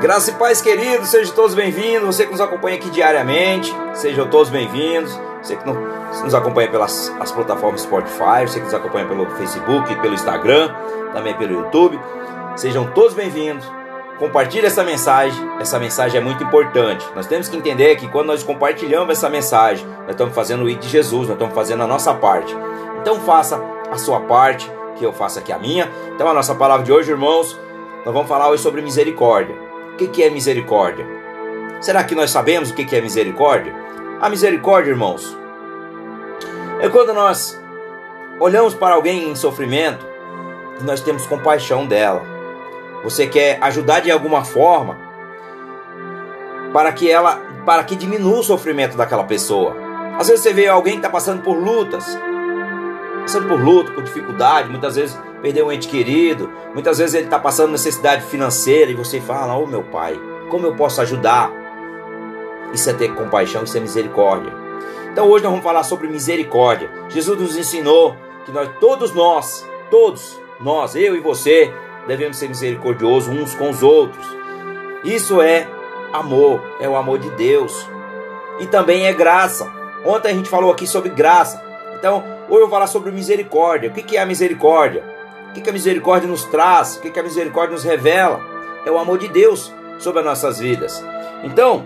Graça e paz, queridos, sejam todos bem-vindos. Você que nos acompanha aqui diariamente, sejam todos bem-vindos. Você que nos acompanha pelas as plataformas Spotify, você que nos acompanha pelo Facebook, pelo Instagram, também pelo YouTube, sejam todos bem-vindos. Compartilhe essa mensagem, essa mensagem é muito importante. Nós temos que entender que quando nós compartilhamos essa mensagem, nós estamos fazendo o I de Jesus, nós estamos fazendo a nossa parte. Então faça a sua parte, que eu faça aqui a minha. Então a nossa palavra de hoje, irmãos, nós vamos falar hoje sobre misericórdia. O que é misericórdia? Será que nós sabemos o que é misericórdia? A misericórdia, irmãos, é quando nós olhamos para alguém em sofrimento e nós temos compaixão dela. Você quer ajudar de alguma forma para que ela, para que diminua o sofrimento daquela pessoa. Às vezes você vê alguém que está passando por lutas, passando por luta, por dificuldade, muitas vezes perdeu um ente querido, muitas vezes ele está passando necessidade financeira e você fala: Ô oh, meu pai, como eu posso ajudar? Isso é ter compaixão, isso é misericórdia. Então hoje nós vamos falar sobre misericórdia. Jesus nos ensinou que nós, todos nós, todos nós, eu e você, devemos ser misericordiosos uns com os outros. Isso é amor, é o amor de Deus. E também é graça. Ontem a gente falou aqui sobre graça. Então, hoje eu vou falar sobre misericórdia. O que é a misericórdia? O que a misericórdia nos traz? O que a misericórdia nos revela? É o amor de Deus sobre as nossas vidas. Então,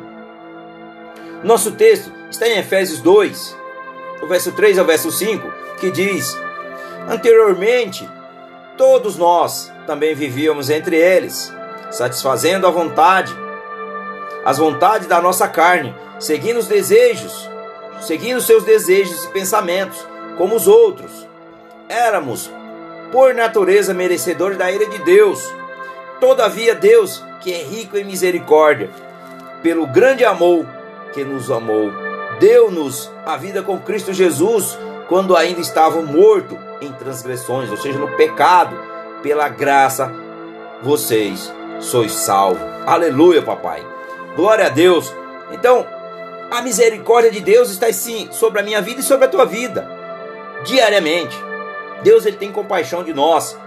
nosso texto está em Efésios 2, o verso 3 ao verso 5, que diz: Anteriormente, todos nós também vivíamos entre eles, satisfazendo a vontade, as vontades da nossa carne, seguindo os desejos, seguindo seus desejos e pensamentos, como os outros. Éramos por natureza merecedores da ira de Deus. Todavia, Deus, que é rico em misericórdia, pelo grande amor que nos amou, deu-nos a vida com Cristo Jesus quando ainda estavam mortos em transgressões, ou seja, no pecado. Pela graça, vocês sois salvos. Aleluia, papai. Glória a Deus. Então, a misericórdia de Deus está sim sobre a minha vida e sobre a tua vida, diariamente. Deus ele tem compaixão de nós.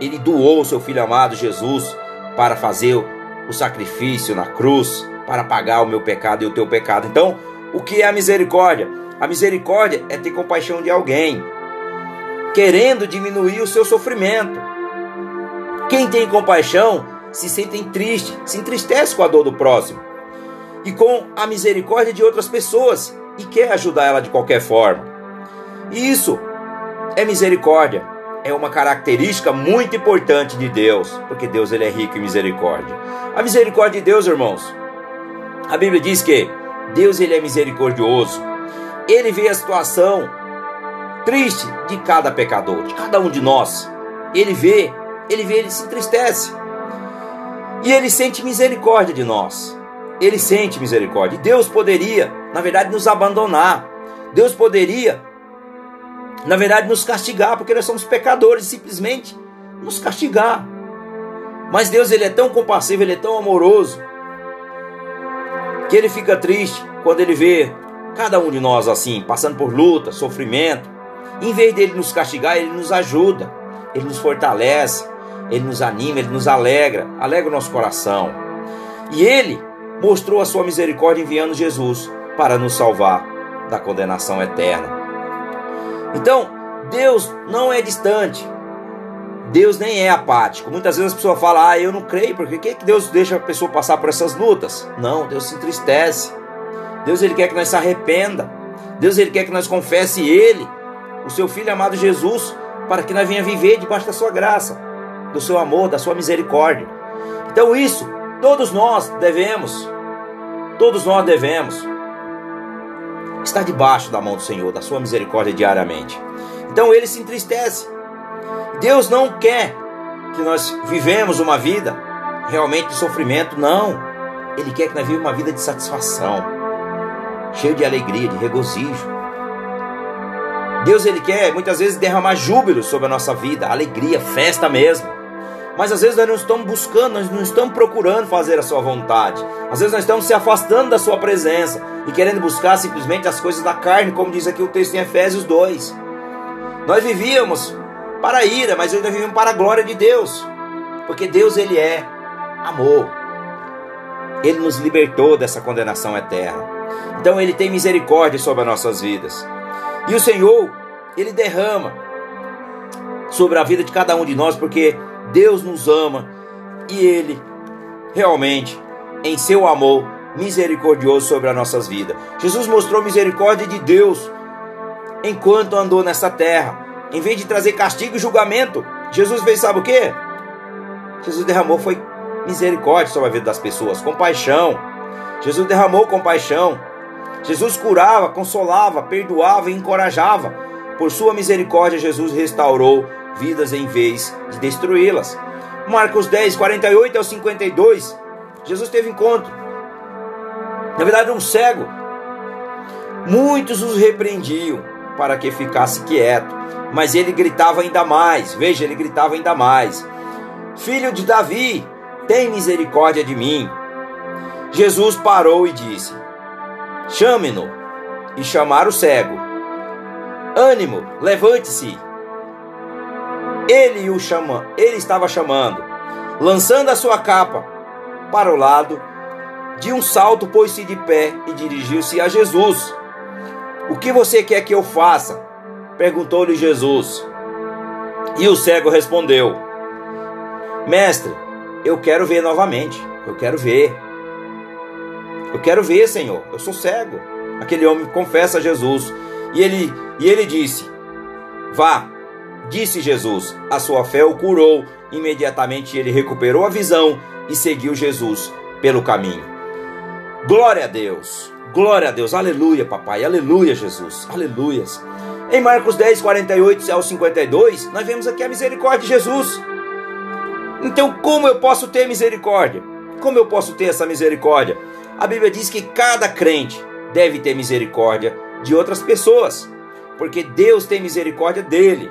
Ele doou o seu filho amado Jesus para fazer o sacrifício na cruz, para pagar o meu pecado e o teu pecado. Então, o que é a misericórdia? A misericórdia é ter compaixão de alguém, querendo diminuir o seu sofrimento. Quem tem compaixão se sente triste, se entristece com a dor do próximo e com a misericórdia de outras pessoas e quer ajudar ela de qualquer forma. E isso é misericórdia. É uma característica muito importante de Deus, porque Deus ele é rico em misericórdia. A misericórdia de Deus, irmãos, a Bíblia diz que Deus ele é misericordioso. Ele vê a situação triste de cada pecador, de cada um de nós. Ele vê, ele vê, ele se entristece. E ele sente misericórdia de nós. Ele sente misericórdia. Deus poderia, na verdade, nos abandonar. Deus poderia na verdade, nos castigar, porque nós somos pecadores, simplesmente nos castigar. Mas Deus ele é tão compassivo, ele é tão amoroso, que ele fica triste quando ele vê cada um de nós assim, passando por luta, sofrimento. Em vez dele nos castigar, ele nos ajuda, ele nos fortalece, ele nos anima, ele nos alegra, alegra o nosso coração. E ele mostrou a sua misericórdia enviando Jesus para nos salvar da condenação eterna. Então, Deus não é distante. Deus nem é apático. Muitas vezes as pessoas falam: "Ah, eu não creio, porque que Deus deixa a pessoa passar por essas lutas?" Não, Deus se entristece. Deus ele quer que nós se arrependa. Deus ele quer que nós confesse ele, o seu filho amado Jesus, para que nós venha viver debaixo da sua graça, do seu amor, da sua misericórdia. Então isso todos nós devemos. Todos nós devemos está debaixo da mão do Senhor, da sua misericórdia diariamente. Então ele se entristece. Deus não quer que nós vivemos uma vida realmente de sofrimento, não. Ele quer que nós vivamos uma vida de satisfação, cheio de alegria, de regozijo. Deus ele quer muitas vezes derramar júbilo sobre a nossa vida, alegria, festa mesmo. Mas às vezes nós não estamos buscando, nós não estamos procurando fazer a sua vontade. Às vezes nós estamos se afastando da sua presença e querendo buscar simplesmente as coisas da carne, como diz aqui o texto em Efésios 2. Nós vivíamos para a ira, mas hoje nós vivemos para a glória de Deus. Porque Deus ele é amor. Ele nos libertou dessa condenação eterna. Então Ele tem misericórdia sobre as nossas vidas. E o Senhor, Ele derrama sobre a vida de cada um de nós, porque Deus nos ama e Ele realmente, em seu amor misericordioso sobre as nossas vidas. Jesus mostrou misericórdia de Deus enquanto andou nessa terra. Em vez de trazer castigo e julgamento, Jesus fez sabe o que? Jesus derramou foi misericórdia sobre a vida das pessoas, compaixão. Jesus derramou compaixão. Jesus curava, consolava, perdoava e encorajava. Por sua misericórdia, Jesus restaurou vidas em vez de destruí-las. Marcos 10, 48 ao 52. Jesus teve encontro. Na verdade, um cego. Muitos os repreendiam para que ficasse quieto, mas ele gritava ainda mais. Veja, ele gritava ainda mais: Filho de Davi, tem misericórdia de mim. Jesus parou e disse: Chame-no. E chamaram o cego. Ânimo, levante-se. Ele o chama, ele estava chamando, lançando a sua capa para o lado, de um salto pôs-se de pé e dirigiu-se a Jesus. O que você quer que eu faça? perguntou-lhe Jesus. E o cego respondeu: Mestre, eu quero ver novamente. Eu quero ver. Eu quero ver, Senhor. Eu sou cego. Aquele homem confessa a Jesus. E ele, e ele disse: Vá, disse Jesus. A sua fé o curou. Imediatamente ele recuperou a visão e seguiu Jesus pelo caminho. Glória a Deus. Glória a Deus. Aleluia, papai. Aleluia, Jesus. Aleluias. Em Marcos 10, 48 ao 52, nós vemos aqui a misericórdia de Jesus. Então, como eu posso ter misericórdia? Como eu posso ter essa misericórdia? A Bíblia diz que cada crente deve ter misericórdia de outras pessoas, porque Deus tem misericórdia dele.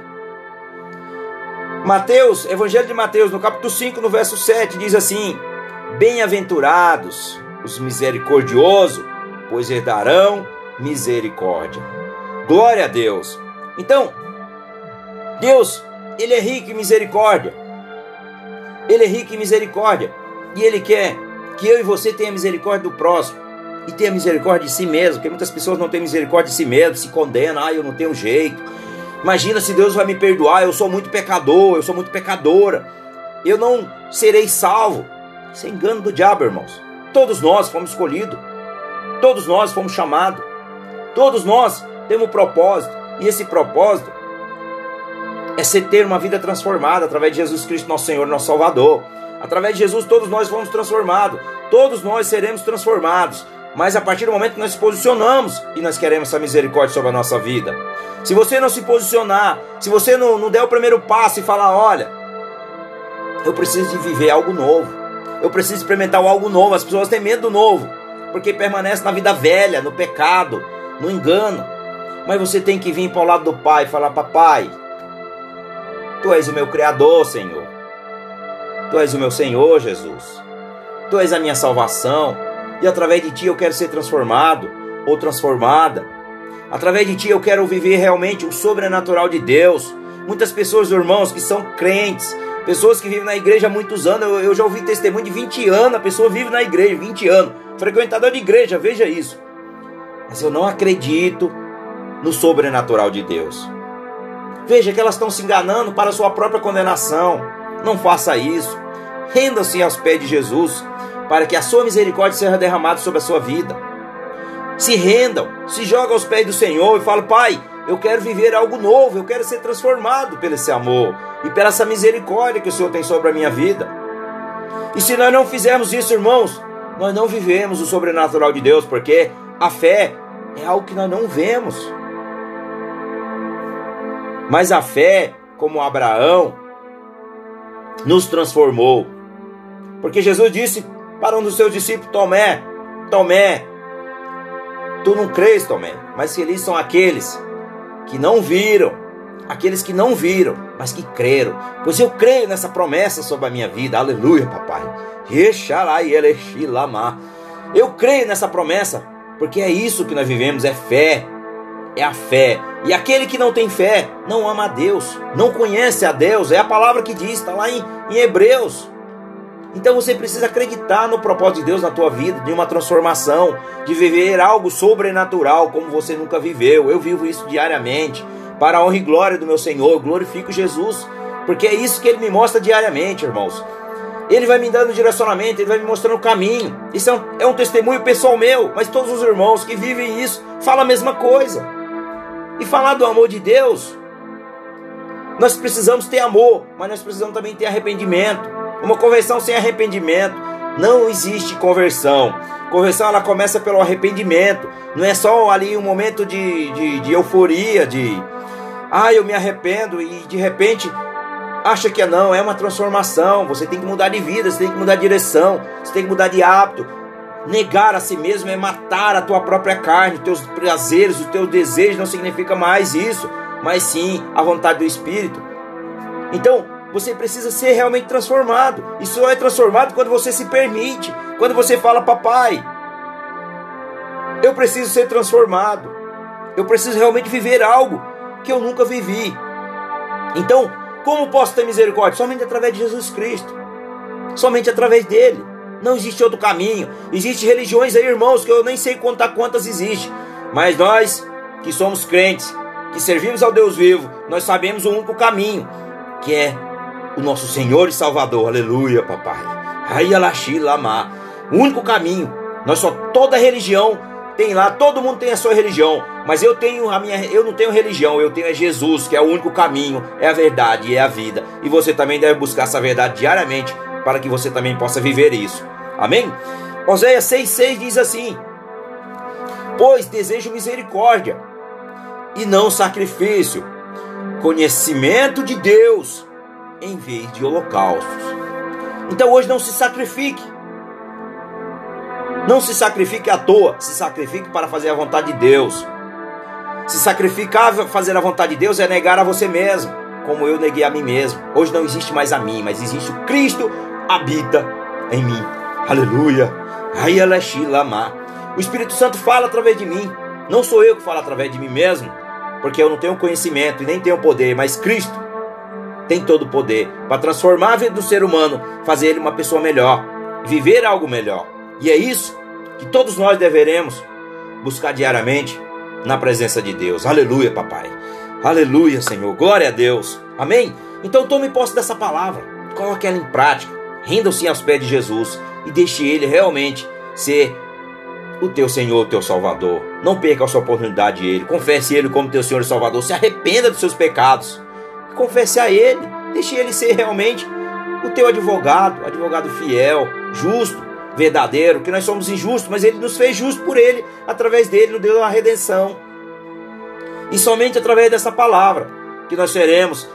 Mateus, Evangelho de Mateus, no capítulo 5, no verso 7, diz assim: Bem-aventurados os misericordiosos, pois herdarão misericórdia. Glória a Deus. Então, Deus, ele é rico em misericórdia. Ele é rico em misericórdia. E Ele quer que eu e você tenha misericórdia do próximo. E tenha misericórdia de si mesmo. Porque muitas pessoas não têm misericórdia de si mesmo, se condenam. Ah, eu não tenho jeito. Imagina se Deus vai me perdoar. Eu sou muito pecador, eu sou muito pecadora. Eu não serei salvo. Isso é engano do diabo, irmãos. Todos nós fomos escolhidos. Todos nós fomos chamados. Todos nós temos um propósito. E esse propósito é ser ter uma vida transformada através de Jesus Cristo, nosso Senhor, nosso Salvador. Através de Jesus, todos nós fomos transformados, todos nós seremos transformados. Mas a partir do momento que nós nos posicionamos e nós queremos essa misericórdia sobre a nossa vida. Se você não se posicionar, se você não, não der o primeiro passo e falar: olha, eu preciso de viver algo novo, eu preciso experimentar algo novo. As pessoas têm medo do novo, porque permanece na vida velha, no pecado, no engano. Mas você tem que vir para o lado do Pai e falar: Papai, Tu és o meu Criador, Senhor. Tu és o meu Senhor, Jesus. Tu és a minha salvação. Através de Ti eu quero ser transformado ou transformada. Através de Ti eu quero viver realmente o sobrenatural de Deus. Muitas pessoas, irmãos, que são crentes, pessoas que vivem na igreja há muitos anos. Eu, eu já ouvi testemunho de 20 anos, a pessoa vive na igreja, 20 anos. Frequentador de igreja, veja isso. Mas eu não acredito no sobrenatural de Deus. Veja que elas estão se enganando para sua própria condenação. Não faça isso. Renda-se aos pés de Jesus, para que a sua misericórdia seja derramada sobre a sua vida. Se rendam, se jogam aos pés do Senhor e fala: Pai, eu quero viver algo novo, eu quero ser transformado pelo esse amor e pela essa misericórdia que o Senhor tem sobre a minha vida. E se nós não fizermos isso, irmãos, nós não vivemos o sobrenatural de Deus, porque a fé é algo que nós não vemos. Mas a fé, como Abraão, nos transformou. Porque Jesus disse para um dos seus discípulos, Tomé, Tomé, tu não crês, Tomé, mas felizes são aqueles que não viram, aqueles que não viram, mas que creram. Pois eu creio nessa promessa sobre a minha vida. Aleluia, papai. Eu creio nessa promessa, porque é isso que nós vivemos, é fé é a fé. E aquele que não tem fé não ama a Deus, não conhece a Deus. É a palavra que diz, está lá em, em Hebreus. Então você precisa acreditar no propósito de Deus na tua vida, de uma transformação, de viver algo sobrenatural como você nunca viveu. Eu vivo isso diariamente. Para a honra e glória do meu Senhor, eu glorifico Jesus, porque é isso que ele me mostra diariamente, irmãos. Ele vai me dando direcionamento, ele vai me mostrando o caminho. Isso é um, é um testemunho pessoal meu, mas todos os irmãos que vivem isso falam a mesma coisa. E falar do amor de Deus, nós precisamos ter amor, mas nós precisamos também ter arrependimento. Uma conversão sem arrependimento não existe conversão. Conversão ela começa pelo arrependimento. Não é só ali um momento de, de, de euforia, de ah, eu me arrependo e de repente acha que é não, é uma transformação. Você tem que mudar de vida, você tem que mudar de direção, você tem que mudar de hábito. Negar a si mesmo é matar a tua própria carne, os teus prazeres, os teus desejos não significa mais isso, mas sim a vontade do Espírito. Então, você precisa ser realmente transformado. E só é transformado quando você se permite, quando você fala, papai, eu preciso ser transformado. Eu preciso realmente viver algo que eu nunca vivi. Então, como posso ter misericórdia? Somente através de Jesus Cristo. Somente através dele. Não existe outro caminho. Existem religiões aí, irmãos, que eu nem sei contar quantas existem. Mas nós, que somos crentes, que servimos ao Deus vivo, nós sabemos o único caminho, que é o nosso Senhor e Salvador. Aleluia, papai. Ayalashi lama. O único caminho. Nós só toda religião tem lá, todo mundo tem a sua religião, mas eu tenho a minha, eu não tenho religião, eu tenho é Jesus, que é o único caminho, é a verdade e é a vida. E você também deve buscar essa verdade diariamente para que você também possa viver isso. Amém? Oséias 6:6 diz assim: Pois desejo misericórdia e não sacrifício, conhecimento de Deus em vez de holocaustos. Então hoje não se sacrifique. Não se sacrifique à toa, se sacrifique para fazer a vontade de Deus. Se sacrificar fazer a vontade de Deus é negar a você mesmo, como eu neguei a mim mesmo. Hoje não existe mais a mim, mas existe o Cristo habita em mim. Aleluia. O Espírito Santo fala através de mim. Não sou eu que falo através de mim mesmo, porque eu não tenho conhecimento e nem tenho poder, mas Cristo tem todo o poder para transformar a vida do ser humano, fazer ele uma pessoa melhor, viver algo melhor. E é isso que todos nós deveremos buscar diariamente na presença de Deus. Aleluia, papai. Aleluia, Senhor. Glória a Deus. Amém? Então tome posse dessa palavra. Coloque ela em prática. Renda-se aos pés de Jesus e deixe ele realmente ser o teu Senhor, o teu Salvador. Não perca a sua oportunidade ele. Confesse ele como teu Senhor e Salvador. Se arrependa dos seus pecados confesse a Ele, deixe Ele ser realmente o teu advogado, advogado fiel, justo, verdadeiro, que nós somos injustos, mas Ele nos fez justos por Ele, através dele nos deu a redenção. E somente através dessa palavra que nós seremos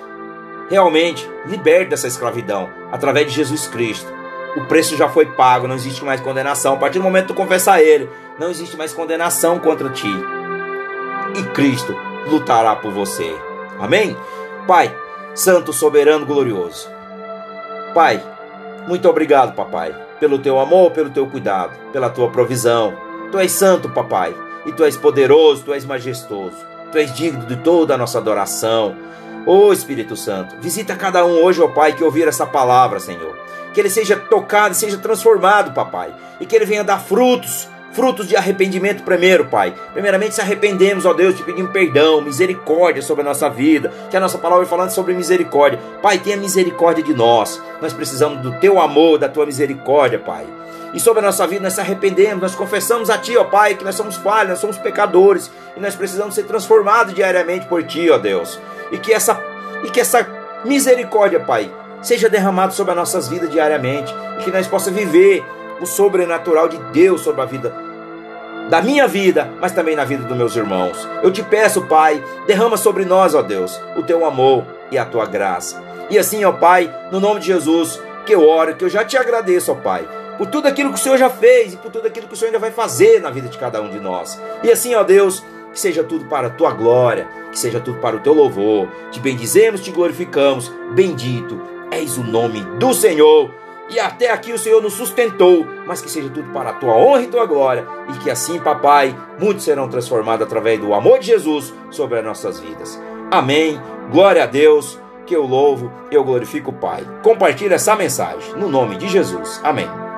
realmente libertos dessa escravidão, através de Jesus Cristo. O preço já foi pago, não existe mais condenação. A partir do momento que tu confessar a Ele, não existe mais condenação contra ti. E Cristo lutará por você. Amém? Pai, Santo, Soberano, Glorioso. Pai, muito obrigado, papai, pelo teu amor, pelo teu cuidado, pela tua provisão. Tu és santo, papai, e tu és poderoso, tu és majestoso. Tu és digno de toda a nossa adoração. Ô oh, Espírito Santo, visita cada um hoje, ó oh, Pai, que ouvir essa palavra, Senhor. Que ele seja tocado, seja transformado, papai, e que ele venha dar frutos frutos de arrependimento primeiro, Pai. Primeiramente, se arrependemos, ó Deus, te pedimos perdão, misericórdia sobre a nossa vida, que a nossa palavra vai falando sobre misericórdia. Pai, tenha misericórdia de nós. Nós precisamos do teu amor, da tua misericórdia, Pai. E sobre a nossa vida, nós se arrependemos, nós confessamos a Ti, ó Pai, que nós somos falhos, nós somos pecadores e nós precisamos ser transformados diariamente por Ti, ó Deus. E que essa, e que essa misericórdia, Pai, seja derramada sobre as nossas vidas diariamente e que nós possamos viver o sobrenatural de Deus sobre a vida da minha vida, mas também na vida dos meus irmãos. Eu te peço, Pai, derrama sobre nós, ó Deus, o teu amor e a tua graça. E assim, ó Pai, no nome de Jesus, que eu oro, que eu já te agradeço, ó Pai, por tudo aquilo que o Senhor já fez e por tudo aquilo que o Senhor ainda vai fazer na vida de cada um de nós. E assim, ó Deus, que seja tudo para a tua glória, que seja tudo para o teu louvor. Te bendizemos, te glorificamos. Bendito és o nome do Senhor e até aqui o Senhor nos sustentou, mas que seja tudo para a tua honra e tua glória, e que assim, papai, muitos serão transformados através do amor de Jesus sobre as nossas vidas. Amém. Glória a Deus. que eu louvo, eu glorifico o Pai. Compartilhe essa mensagem no nome de Jesus. Amém.